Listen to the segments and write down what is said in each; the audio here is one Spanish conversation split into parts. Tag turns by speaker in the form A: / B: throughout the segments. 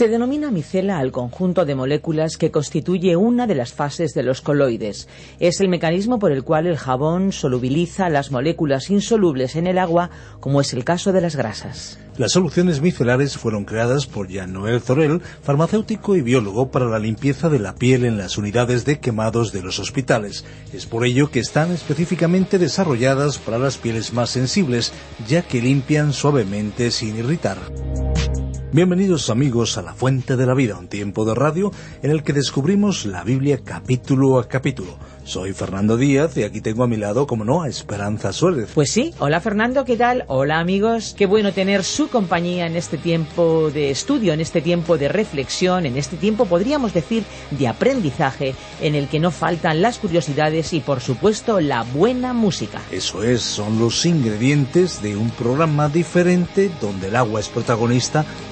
A: Se denomina micela al conjunto de moléculas que constituye una de las fases de los coloides. Es el mecanismo por el cual el jabón solubiliza las moléculas insolubles en el agua, como es el caso de las grasas.
B: Las soluciones micelares fueron creadas por Jean-Noël Zorel, farmacéutico y biólogo para la limpieza de la piel en las unidades de quemados de los hospitales. Es por ello que están específicamente desarrolladas para las pieles más sensibles, ya que limpian suavemente sin irritar. Bienvenidos amigos a La Fuente de la Vida, un tiempo de radio en el que descubrimos la Biblia capítulo a capítulo. Soy Fernando Díaz y aquí tengo a mi lado, como no, a Esperanza Suárez.
A: Pues sí, hola Fernando, ¿qué tal? Hola amigos, qué bueno tener su compañía en este tiempo de estudio, en este tiempo de reflexión, en este tiempo podríamos decir de aprendizaje, en el que no faltan las curiosidades y por supuesto la buena música.
B: Eso es, son los ingredientes de un programa diferente donde el agua es protagonista,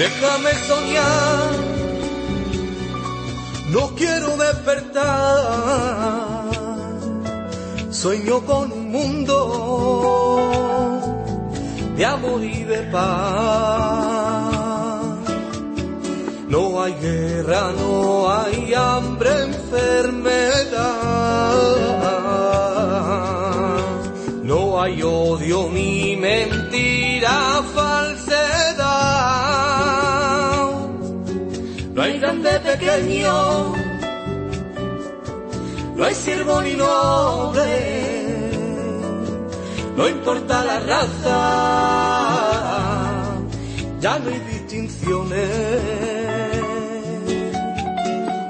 C: Déjame soñar, no quiero despertar. Sueño con un mundo de amor y de paz. No hay guerra, no hay hambre, enfermedad. No hay odio ni mentira, Grande pequeño, no hay siervo ni noble, no importa la raza, ya no hay distinciones.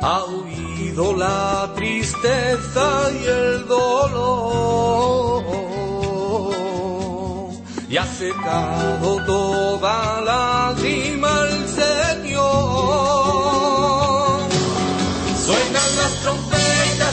C: Ha huido la tristeza y el dolor y ha secado toda lágrima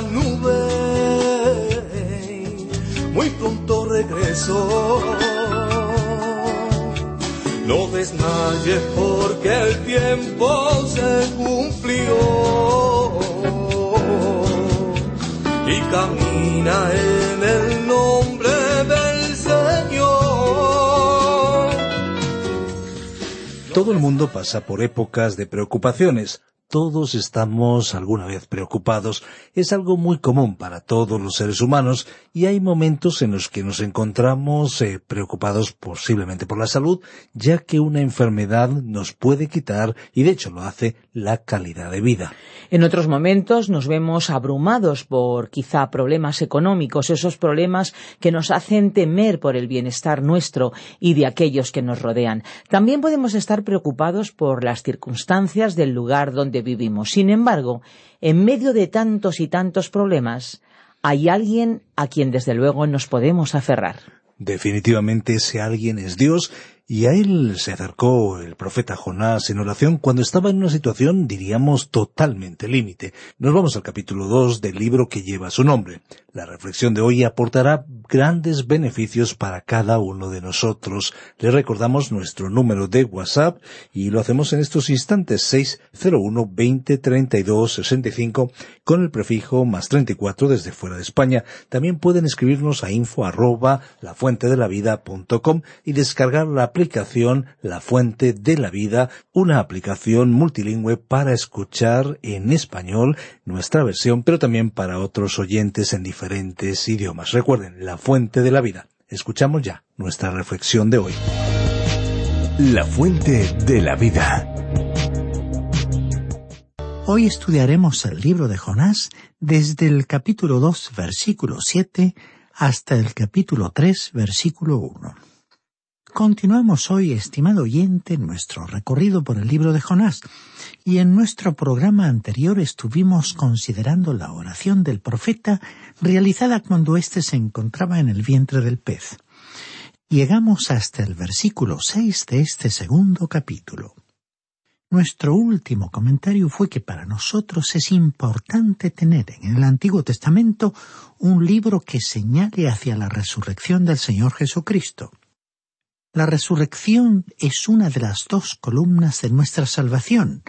C: la nube, muy pronto regreso. No desmayes porque el tiempo se cumplió y camina en el nombre del Señor.
B: Todo el mundo pasa por épocas de preocupaciones. Todos estamos alguna vez preocupados. Es algo muy común para todos los seres humanos y hay momentos en los que nos encontramos eh, preocupados posiblemente por la salud, ya que una enfermedad nos puede quitar, y de hecho lo hace, la calidad de vida.
A: En otros momentos nos vemos abrumados por quizá problemas económicos, esos problemas que nos hacen temer por el bienestar nuestro y de aquellos que nos rodean. También podemos estar preocupados por las circunstancias del lugar donde vivimos. Sin embargo, en medio de tantos y tantos problemas, hay alguien a quien desde luego nos podemos aferrar.
B: Definitivamente ese alguien es Dios y a él se acercó el profeta Jonás en oración cuando estaba en una situación, diríamos, totalmente límite. Nos vamos al capítulo 2 del libro que lleva su nombre. La reflexión de hoy aportará grandes beneficios para cada uno de nosotros. Le recordamos nuestro número de WhatsApp y lo hacemos en estos instantes 601 20 32 65 con el prefijo más 34 desde fuera de España. También pueden escribirnos a info arroba lafuentedelavida.com y descargar la aplicación La Fuente de la Vida, una aplicación multilingüe para escuchar en español nuestra versión, pero también para otros oyentes en diferentes idiomas. Recuerden, La Fuente de la Vida. Escuchamos ya nuestra reflexión de hoy.
D: La fuente de la vida.
E: Hoy estudiaremos el libro de Jonás desde el capítulo 2, versículo 7, hasta el capítulo 3, versículo 1. Continuamos hoy, estimado oyente, nuestro recorrido por el libro de Jonás, y en nuestro programa anterior estuvimos considerando la oración del profeta realizada cuando éste se encontraba en el vientre del pez. Llegamos hasta el versículo 6 de este segundo capítulo. Nuestro último comentario fue que para nosotros es importante tener en el Antiguo Testamento un libro que señale hacia la resurrección del Señor Jesucristo. La resurrección es una de las dos columnas de nuestra salvación,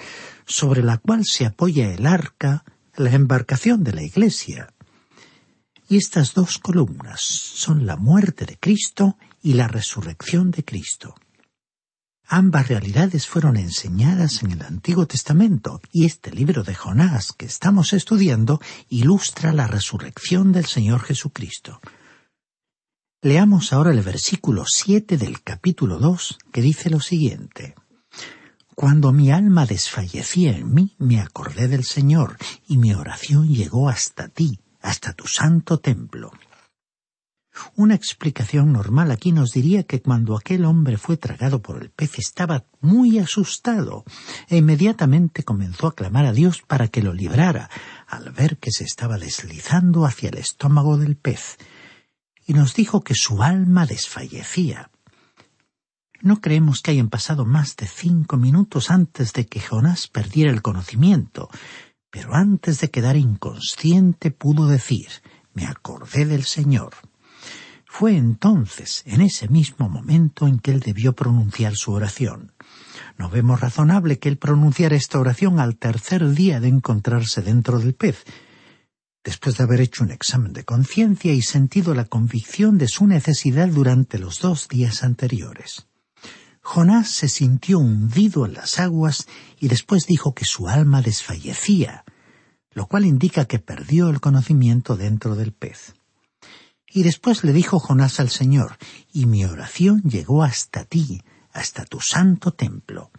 E: sobre la cual se apoya el arca, la embarcación de la Iglesia. Y estas dos columnas son la muerte de Cristo y la resurrección de Cristo. Ambas realidades fueron enseñadas en el Antiguo Testamento y este libro de Jonás que estamos estudiando ilustra la resurrección del Señor Jesucristo. Leamos ahora el versículo siete del capítulo dos que dice lo siguiente. Cuando mi alma desfallecía en mí, me acordé del Señor, y mi oración llegó hasta ti, hasta tu santo templo. Una explicación normal aquí nos diría que cuando aquel hombre fue tragado por el pez estaba muy asustado e inmediatamente comenzó a clamar a Dios para que lo librara al ver que se estaba deslizando hacia el estómago del pez y nos dijo que su alma desfallecía. No creemos que hayan pasado más de cinco minutos antes de que Jonás perdiera el conocimiento, pero antes de quedar inconsciente pudo decir me acordé del Señor. Fue entonces, en ese mismo momento, en que él debió pronunciar su oración. No vemos razonable que él pronunciara esta oración al tercer día de encontrarse dentro del pez, después de haber hecho un examen de conciencia y sentido la convicción de su necesidad durante los dos días anteriores. Jonás se sintió hundido en las aguas y después dijo que su alma desfallecía, lo cual indica que perdió el conocimiento dentro del pez. Y después le dijo Jonás al Señor, y mi oración llegó hasta ti, hasta tu santo templo.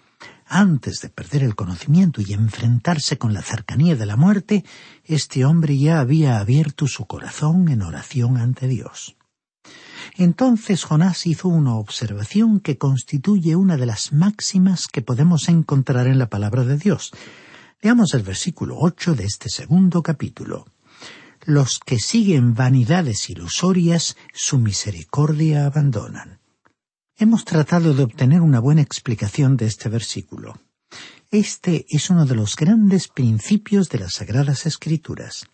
E: Antes de perder el conocimiento y enfrentarse con la cercanía de la muerte, este hombre ya había abierto su corazón en oración ante Dios. Entonces Jonás hizo una observación que constituye una de las máximas que podemos encontrar en la palabra de Dios. Leamos el versículo ocho de este segundo capítulo los que siguen vanidades ilusorias su misericordia abandonan. Hemos tratado de obtener una buena explicación de este versículo. Este es uno de los grandes principios de las Sagradas Escrituras.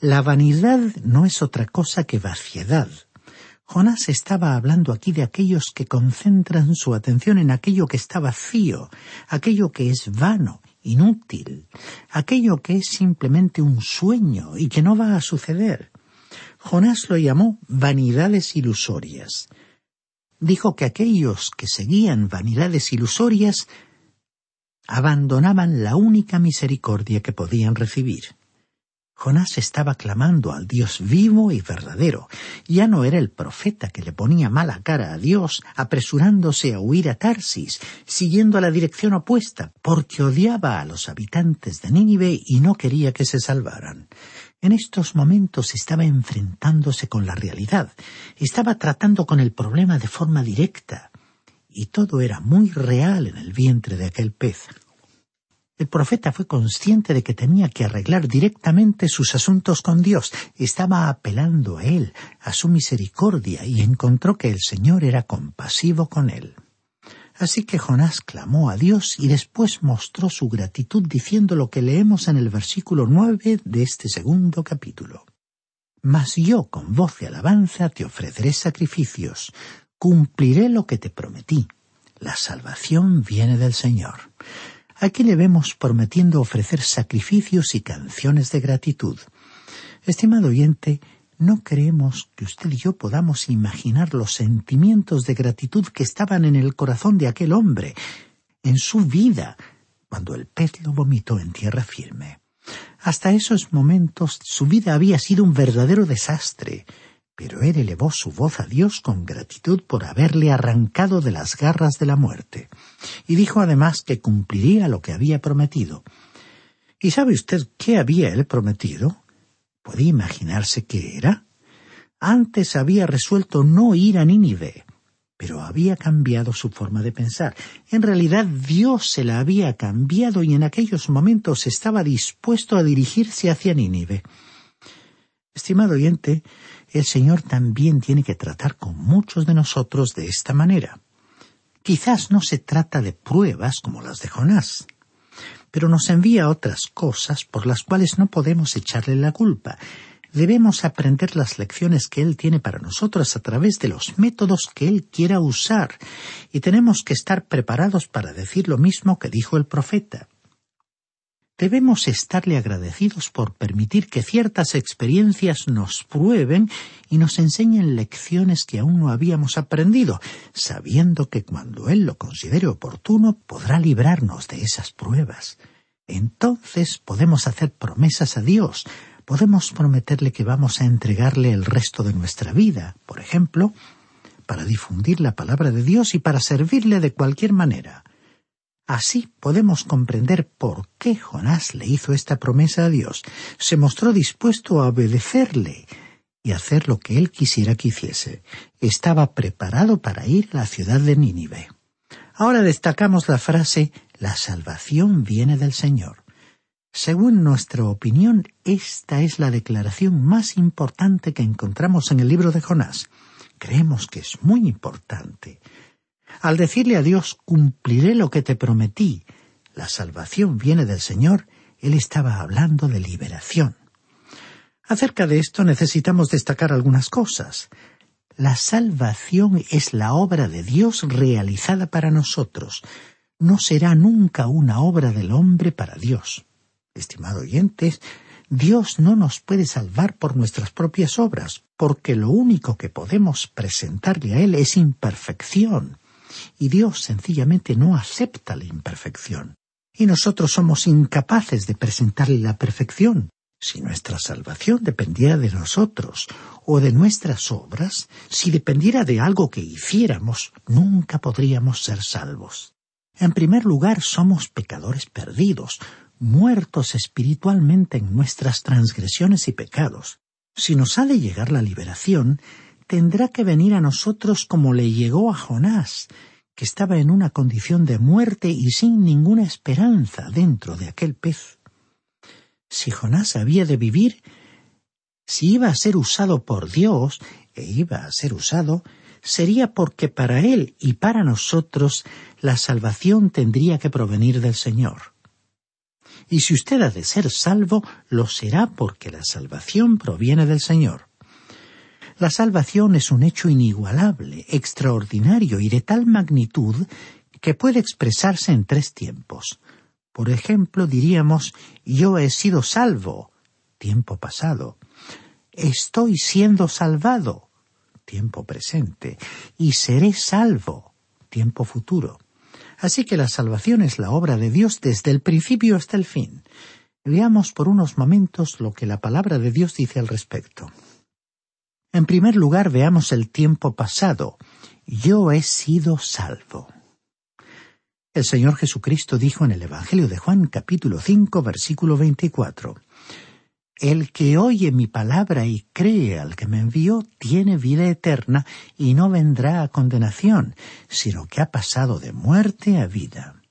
E: La vanidad no es otra cosa que vaciedad. Jonás estaba hablando aquí de aquellos que concentran su atención en aquello que está vacío, aquello que es vano, inútil, aquello que es simplemente un sueño y que no va a suceder. Jonás lo llamó vanidades ilusorias. Dijo que aquellos que seguían vanidades ilusorias abandonaban la única misericordia que podían recibir. Jonás estaba clamando al Dios vivo y verdadero. Ya no era el profeta que le ponía mala cara a Dios, apresurándose a huir a Tarsis, siguiendo la dirección opuesta, porque odiaba a los habitantes de Nínive y no quería que se salvaran. En estos momentos estaba enfrentándose con la realidad, estaba tratando con el problema de forma directa, y todo era muy real en el vientre de aquel pez. El profeta fue consciente de que tenía que arreglar directamente sus asuntos con Dios. Estaba apelando a Él, a su misericordia, y encontró que el Señor era compasivo con él. Así que Jonás clamó a Dios y después mostró su gratitud diciendo lo que leemos en el versículo nueve de este segundo capítulo. Mas yo con voz de alabanza te ofreceré sacrificios, cumpliré lo que te prometí. La salvación viene del Señor. Aquí le vemos prometiendo ofrecer sacrificios y canciones de gratitud. Estimado oyente, no creemos que usted y yo podamos imaginar los sentimientos de gratitud que estaban en el corazón de aquel hombre, en su vida, cuando el pez lo vomitó en tierra firme. Hasta esos momentos su vida había sido un verdadero desastre, pero él elevó su voz a Dios con gratitud por haberle arrancado de las garras de la muerte, y dijo además que cumpliría lo que había prometido. ¿Y sabe usted qué había él prometido? ¿Puede imaginarse qué era? Antes había resuelto no ir a Nínive, pero había cambiado su forma de pensar. En realidad Dios se la había cambiado y en aquellos momentos estaba dispuesto a dirigirse hacia Nínive. Estimado oyente, el Señor también tiene que tratar con muchos de nosotros de esta manera. Quizás no se trata de pruebas como las de Jonás, pero nos envía otras cosas por las cuales no podemos echarle la culpa. Debemos aprender las lecciones que Él tiene para nosotros a través de los métodos que Él quiera usar, y tenemos que estar preparados para decir lo mismo que dijo el profeta. Debemos estarle agradecidos por permitir que ciertas experiencias nos prueben y nos enseñen lecciones que aún no habíamos aprendido, sabiendo que cuando Él lo considere oportuno podrá librarnos de esas pruebas. Entonces podemos hacer promesas a Dios, podemos prometerle que vamos a entregarle el resto de nuestra vida, por ejemplo, para difundir la palabra de Dios y para servirle de cualquier manera. Así podemos comprender por qué Jonás le hizo esta promesa a Dios. Se mostró dispuesto a obedecerle y hacer lo que él quisiera que hiciese. Estaba preparado para ir a la ciudad de Nínive. Ahora destacamos la frase La salvación viene del Señor. Según nuestra opinión, esta es la declaración más importante que encontramos en el libro de Jonás. Creemos que es muy importante. Al decirle a Dios, cumpliré lo que te prometí, la salvación viene del Señor, él estaba hablando de liberación. Acerca de esto necesitamos destacar algunas cosas. La salvación es la obra de Dios realizada para nosotros. No será nunca una obra del hombre para Dios. Estimado oyentes, Dios no nos puede salvar por nuestras propias obras, porque lo único que podemos presentarle a Él es imperfección y Dios sencillamente no acepta la imperfección. Y nosotros somos incapaces de presentarle la perfección. Si nuestra salvación dependiera de nosotros o de nuestras obras, si dependiera de algo que hiciéramos, nunca podríamos ser salvos. En primer lugar, somos pecadores perdidos, muertos espiritualmente en nuestras transgresiones y pecados. Si nos ha de llegar la liberación, tendrá que venir a nosotros como le llegó a Jonás, que estaba en una condición de muerte y sin ninguna esperanza dentro de aquel pez. Si Jonás había de vivir, si iba a ser usado por Dios, e iba a ser usado, sería porque para Él y para nosotros la salvación tendría que provenir del Señor. Y si usted ha de ser salvo, lo será porque la salvación proviene del Señor. La salvación es un hecho inigualable, extraordinario y de tal magnitud que puede expresarse en tres tiempos. Por ejemplo, diríamos yo he sido salvo, tiempo pasado. Estoy siendo salvado, tiempo presente. Y seré salvo, tiempo futuro. Así que la salvación es la obra de Dios desde el principio hasta el fin. Veamos por unos momentos lo que la palabra de Dios dice al respecto. En primer lugar, veamos el tiempo pasado. Yo he sido salvo. El Señor Jesucristo dijo en el Evangelio de Juan capítulo 5 versículo 24 El que oye mi palabra y cree al que me envió tiene vida eterna y no vendrá a condenación, sino que ha pasado de muerte a vida.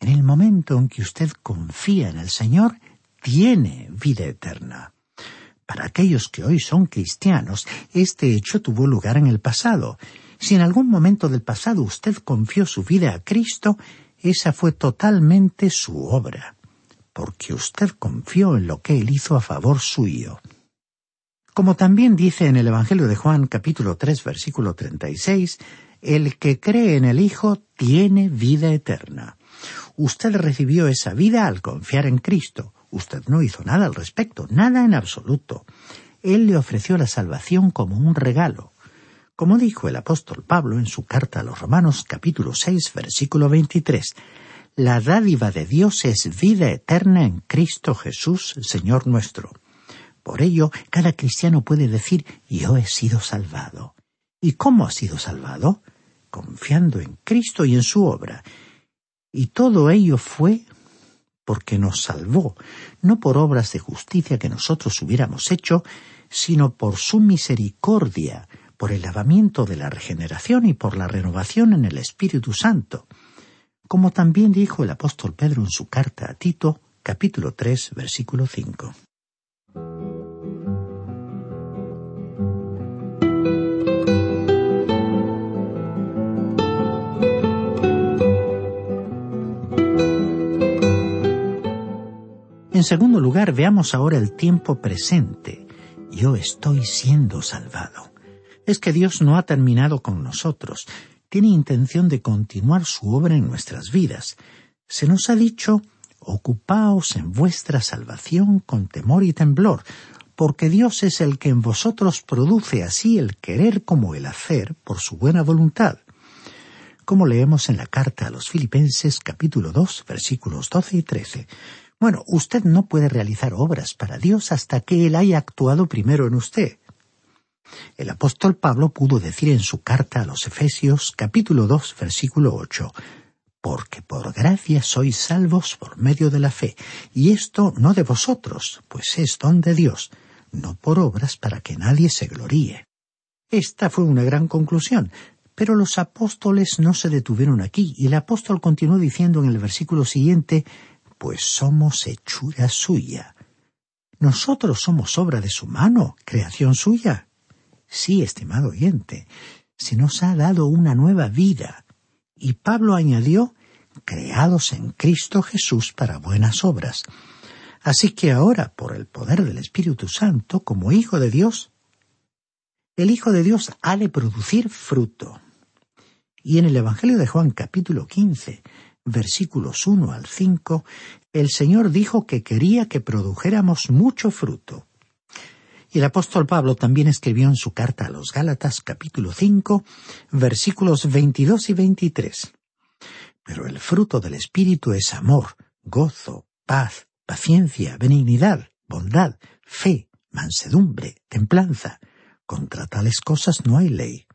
E: En el momento en que usted confía en el Señor, tiene vida eterna. Para aquellos que hoy son cristianos, este hecho tuvo lugar en el pasado. Si en algún momento del pasado usted confió su vida a Cristo, esa fue totalmente su obra, porque usted confió en lo que Él hizo a favor suyo. Como también dice en el Evangelio de Juan capítulo 3 versículo 36, el que cree en el Hijo tiene vida eterna. Usted recibió esa vida al confiar en Cristo. Usted no hizo nada al respecto, nada en absoluto. Él le ofreció la salvación como un regalo. Como dijo el apóstol Pablo en su carta a los Romanos capítulo 6 versículo 23, la dádiva de Dios es vida eterna en Cristo Jesús, Señor nuestro. Por ello, cada cristiano puede decir yo he sido salvado. ¿Y cómo ha sido salvado? Confiando en Cristo y en su obra. Y todo ello fue porque nos salvó, no por obras de justicia que nosotros hubiéramos hecho, sino por su misericordia, por el lavamiento de la regeneración y por la renovación en el Espíritu Santo, como también dijo el apóstol Pedro en su carta a Tito, capítulo 3, versículo 5. En segundo lugar, veamos ahora el tiempo presente. Yo estoy siendo salvado. Es que Dios no ha terminado con nosotros. Tiene intención de continuar su obra en nuestras vidas. Se nos ha dicho, ocupaos en vuestra salvación con temor y temblor, porque Dios es el que en vosotros produce así el querer como el hacer por su buena voluntad. Como leemos en la carta a los Filipenses capítulo 2 versículos 12 y 13. Bueno, usted no puede realizar obras para Dios hasta que Él haya actuado primero en usted. El apóstol Pablo pudo decir en su carta a los Efesios capítulo 2 versículo 8, porque por gracia sois salvos por medio de la fe, y esto no de vosotros, pues es don de Dios, no por obras para que nadie se gloríe. Esta fue una gran conclusión, pero los apóstoles no se detuvieron aquí, y el apóstol continuó diciendo en el versículo siguiente, pues somos hechura suya. Nosotros somos obra de su mano, creación suya. Sí, estimado oyente, se nos ha dado una nueva vida. Y Pablo añadió, creados en Cristo Jesús para buenas obras. Así que ahora, por el poder del Espíritu Santo, como Hijo de Dios, el Hijo de Dios ha de producir fruto. Y en el Evangelio de Juan capítulo 15, versículos 1 al 5, el Señor dijo que quería que produjéramos mucho fruto. Y el apóstol Pablo también escribió en su carta a los Gálatas capítulo 5, versículos 22 y 23. Pero el fruto del Espíritu es amor, gozo, paz, paciencia, benignidad, bondad, fe, mansedumbre, templanza. Contra tales cosas no hay ley.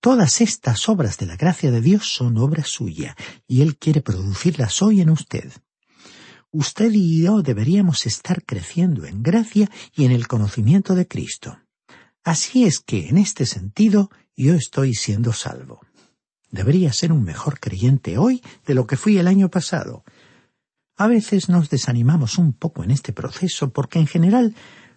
E: Todas estas obras de la gracia de Dios son obra suya, y Él quiere producirlas hoy en usted. Usted y yo deberíamos estar creciendo en gracia y en el conocimiento de Cristo. Así es que, en este sentido, yo estoy siendo salvo. Debería ser un mejor creyente hoy de lo que fui el año pasado. A veces nos desanimamos un poco en este proceso porque en general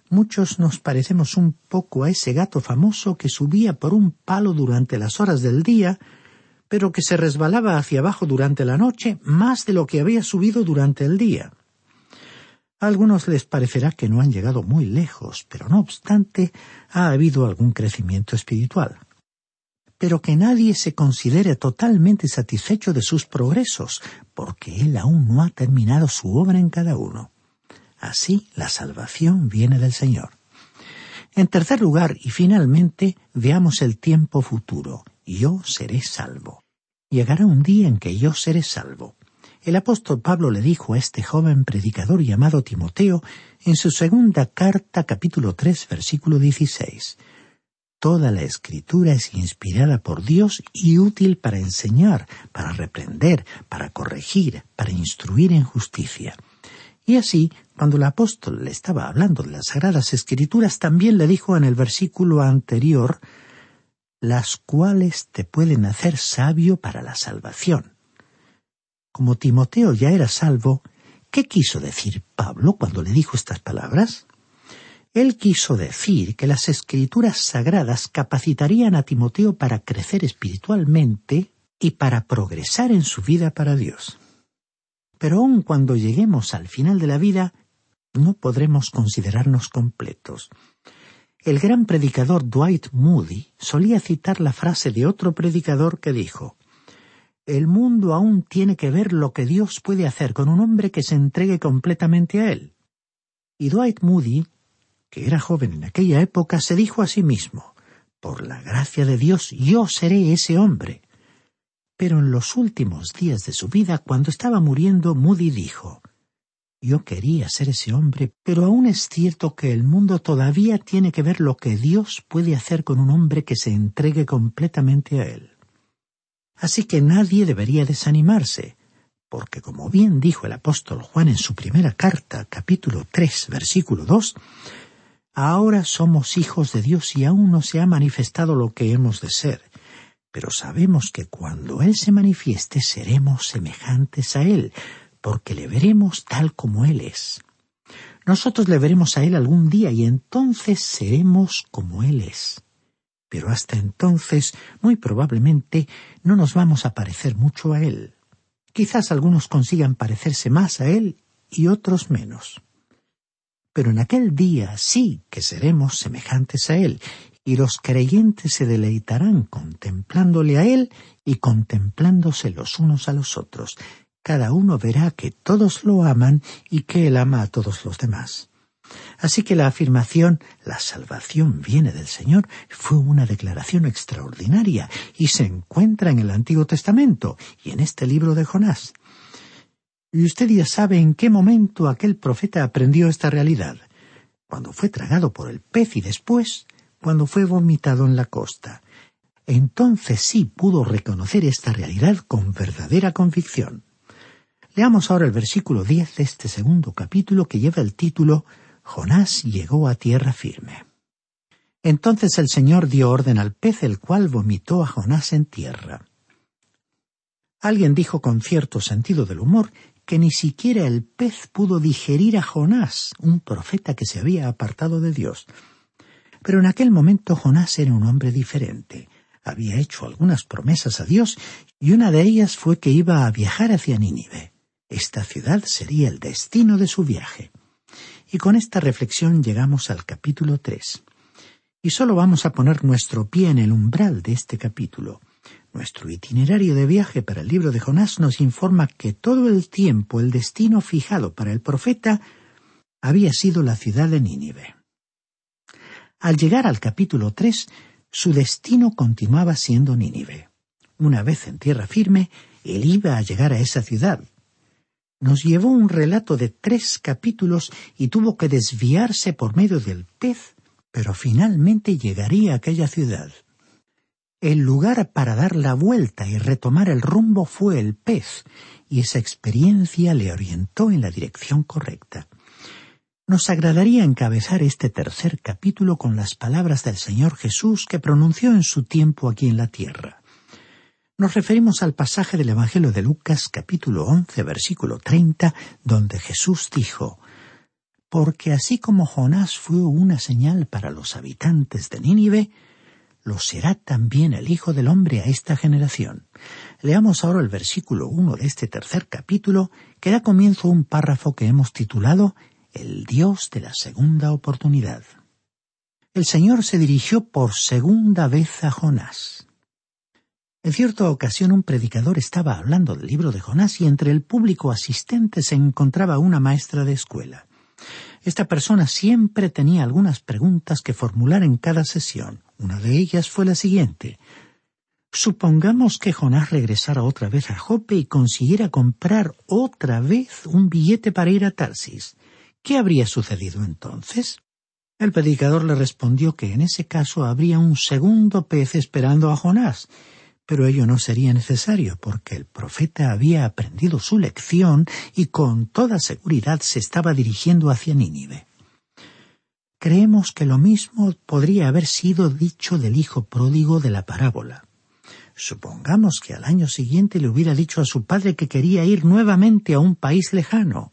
E: Muchos nos parecemos un poco a ese gato famoso que subía por un palo durante las horas del día, pero que se resbalaba hacia abajo durante la noche más de lo que había subido durante el día. A algunos les parecerá que no han llegado muy lejos, pero no obstante ha habido algún crecimiento espiritual. Pero que nadie se considere totalmente satisfecho de sus progresos, porque Él aún no ha terminado su obra en cada uno. Así la salvación viene del Señor. En tercer lugar, y finalmente, veamos el tiempo futuro. Yo seré salvo. Llegará un día en que yo seré salvo. El apóstol Pablo le dijo a este joven predicador llamado Timoteo en su segunda carta capítulo 3 versículo 16. Toda la escritura es inspirada por Dios y útil para enseñar, para reprender, para corregir, para instruir en justicia. Y así, cuando el apóstol le estaba hablando de las Sagradas Escrituras, también le dijo en el versículo anterior, las cuales te pueden hacer sabio para la salvación. Como Timoteo ya era salvo, ¿qué quiso decir Pablo cuando le dijo estas palabras? Él quiso decir que las escrituras sagradas capacitarían a Timoteo para crecer espiritualmente y para progresar en su vida para Dios. Pero aun cuando lleguemos al final de la vida, no podremos considerarnos completos. El gran predicador Dwight Moody solía citar la frase de otro predicador que dijo El mundo aún tiene que ver lo que Dios puede hacer con un hombre que se entregue completamente a él. Y Dwight Moody, que era joven en aquella época, se dijo a sí mismo Por la gracia de Dios yo seré ese hombre. Pero en los últimos días de su vida, cuando estaba muriendo, Moody dijo yo quería ser ese hombre, pero aún es cierto que el mundo todavía tiene que ver lo que Dios puede hacer con un hombre que se entregue completamente a Él. Así que nadie debería desanimarse, porque como bien dijo el apóstol Juan en su primera carta, capítulo 3, versículo 2, ahora somos hijos de Dios y aún no se ha manifestado lo que hemos de ser, pero sabemos que cuando Él se manifieste seremos semejantes a Él, porque le veremos tal como Él es. Nosotros le veremos a Él algún día y entonces seremos como Él es. Pero hasta entonces, muy probablemente, no nos vamos a parecer mucho a Él. Quizás algunos consigan parecerse más a Él y otros menos. Pero en aquel día sí que seremos semejantes a Él, y los creyentes se deleitarán contemplándole a Él y contemplándose los unos a los otros, cada uno verá que todos lo aman y que Él ama a todos los demás. Así que la afirmación la salvación viene del Señor fue una declaración extraordinaria y se encuentra en el Antiguo Testamento y en este libro de Jonás. Y usted ya sabe en qué momento aquel profeta aprendió esta realidad. Cuando fue tragado por el pez y después cuando fue vomitado en la costa. Entonces sí pudo reconocer esta realidad con verdadera convicción. Leamos ahora el versículo diez de este segundo capítulo que lleva el título Jonás llegó a tierra firme. Entonces el Señor dio orden al pez, el cual vomitó a Jonás en tierra. Alguien dijo con cierto sentido del humor que ni siquiera el pez pudo digerir a Jonás, un profeta que se había apartado de Dios. Pero en aquel momento Jonás era un hombre diferente. Había hecho algunas promesas a Dios y una de ellas fue que iba a viajar hacia Nínive. Esta ciudad sería el destino de su viaje. Y con esta reflexión llegamos al capítulo tres. Y solo vamos a poner nuestro pie en el umbral de este capítulo. Nuestro itinerario de viaje para el libro de Jonás nos informa que todo el tiempo el destino fijado para el profeta había sido la ciudad de Nínive. Al llegar al capítulo tres, su destino continuaba siendo Nínive. Una vez en tierra firme, él iba a llegar a esa ciudad, nos llevó un relato de tres capítulos y tuvo que desviarse por medio del pez, pero finalmente llegaría a aquella ciudad. El lugar para dar la vuelta y retomar el rumbo fue el pez, y esa experiencia le orientó en la dirección correcta. Nos agradaría encabezar este tercer capítulo con las palabras del Señor Jesús que pronunció en su tiempo aquí en la tierra. Nos referimos al pasaje del Evangelio de Lucas capítulo once versículo treinta, donde Jesús dijo porque así como Jonás fue una señal para los habitantes de Nínive, lo será también el Hijo del Hombre a esta generación. Leamos ahora el versículo 1 de este tercer capítulo, que da comienzo a un párrafo que hemos titulado El Dios de la segunda oportunidad. El Señor se dirigió por segunda vez a Jonás. En cierta ocasión un predicador estaba hablando del libro de Jonás y entre el público asistente se encontraba una maestra de escuela. Esta persona siempre tenía algunas preguntas que formular en cada sesión. Una de ellas fue la siguiente. Supongamos que Jonás regresara otra vez a Jope y consiguiera comprar otra vez un billete para ir a Tarsis. ¿Qué habría sucedido entonces? El predicador le respondió que en ese caso habría un segundo pez esperando a Jonás, pero ello no sería necesario porque el profeta había aprendido su lección y con toda seguridad se estaba dirigiendo hacia Nínive. Creemos que lo mismo podría haber sido dicho del hijo pródigo de la parábola. Supongamos que al año siguiente le hubiera dicho a su padre que quería ir nuevamente a un país lejano.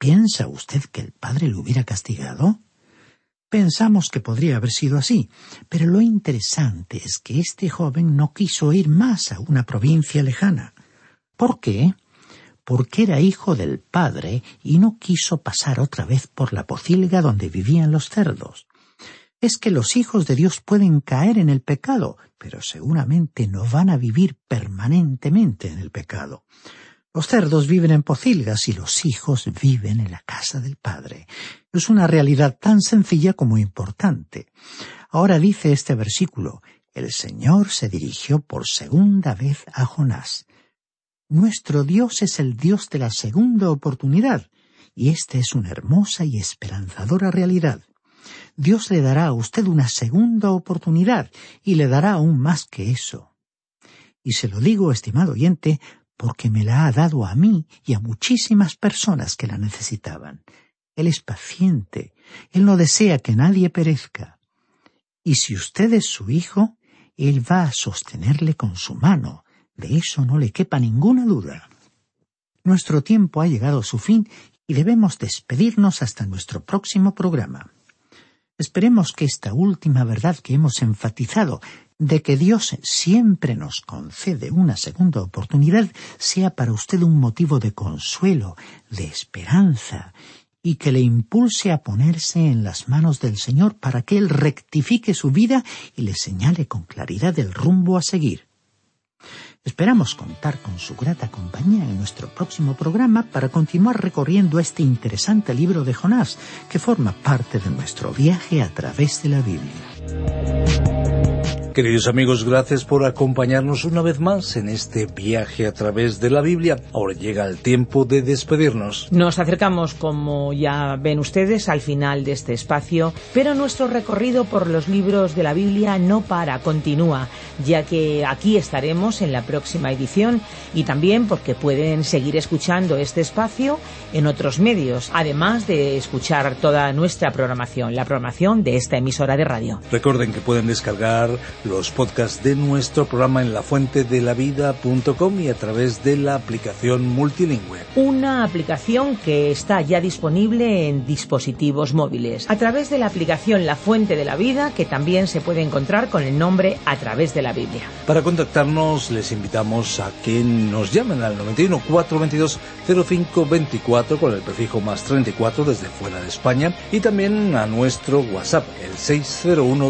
E: ¿Piensa usted que el padre le hubiera castigado? Pensamos que podría haber sido así, pero lo interesante es que este joven no quiso ir más a una provincia lejana. ¿Por qué? Porque era hijo del padre y no quiso pasar otra vez por la pocilga donde vivían los cerdos. Es que los hijos de Dios pueden caer en el pecado, pero seguramente no van a vivir permanentemente en el pecado. Los cerdos viven en pocilgas y los hijos viven en la casa del Padre. Es una realidad tan sencilla como importante. Ahora dice este versículo, el Señor se dirigió por segunda vez a Jonás. Nuestro Dios es el Dios de la segunda oportunidad, y esta es una hermosa y esperanzadora realidad. Dios le dará a usted una segunda oportunidad, y le dará aún más que eso. Y se lo digo, estimado oyente, porque me la ha dado a mí y a muchísimas personas que la necesitaban. Él es paciente, Él no desea que nadie perezca. Y si usted es su hijo, Él va a sostenerle con su mano, de eso no le quepa ninguna duda. Nuestro tiempo ha llegado a su fin y debemos despedirnos hasta nuestro próximo programa. Esperemos que esta última verdad que hemos enfatizado de que Dios siempre nos concede una segunda oportunidad sea para usted un motivo de consuelo, de esperanza, y que le impulse a ponerse en las manos del Señor para que Él rectifique su vida y le señale con claridad el rumbo a seguir. Esperamos contar con su grata compañía en nuestro próximo programa para continuar recorriendo este interesante libro de Jonás, que forma parte de nuestro viaje a través de la Biblia.
B: Queridos amigos, gracias por acompañarnos una vez más en este viaje a través de la Biblia. Ahora llega el tiempo de despedirnos.
A: Nos acercamos, como ya ven ustedes, al final de este espacio, pero nuestro recorrido por los libros de la Biblia no para, continúa, ya que aquí estaremos en la próxima edición y también porque pueden seguir escuchando este espacio en otros medios, además de escuchar toda nuestra programación, la programación de esta emisora de radio.
B: Recuerden que pueden descargar los podcasts de nuestro programa en lafuentedelavida.com y a través de la aplicación multilingüe.
A: Una aplicación que está ya disponible en dispositivos móviles, a través de la aplicación La Fuente de la Vida, que también se puede encontrar con el nombre A través de la Biblia.
B: Para contactarnos les invitamos a que nos llamen al 91 422 0524 con el prefijo más 34 desde fuera de España y también a nuestro WhatsApp el 601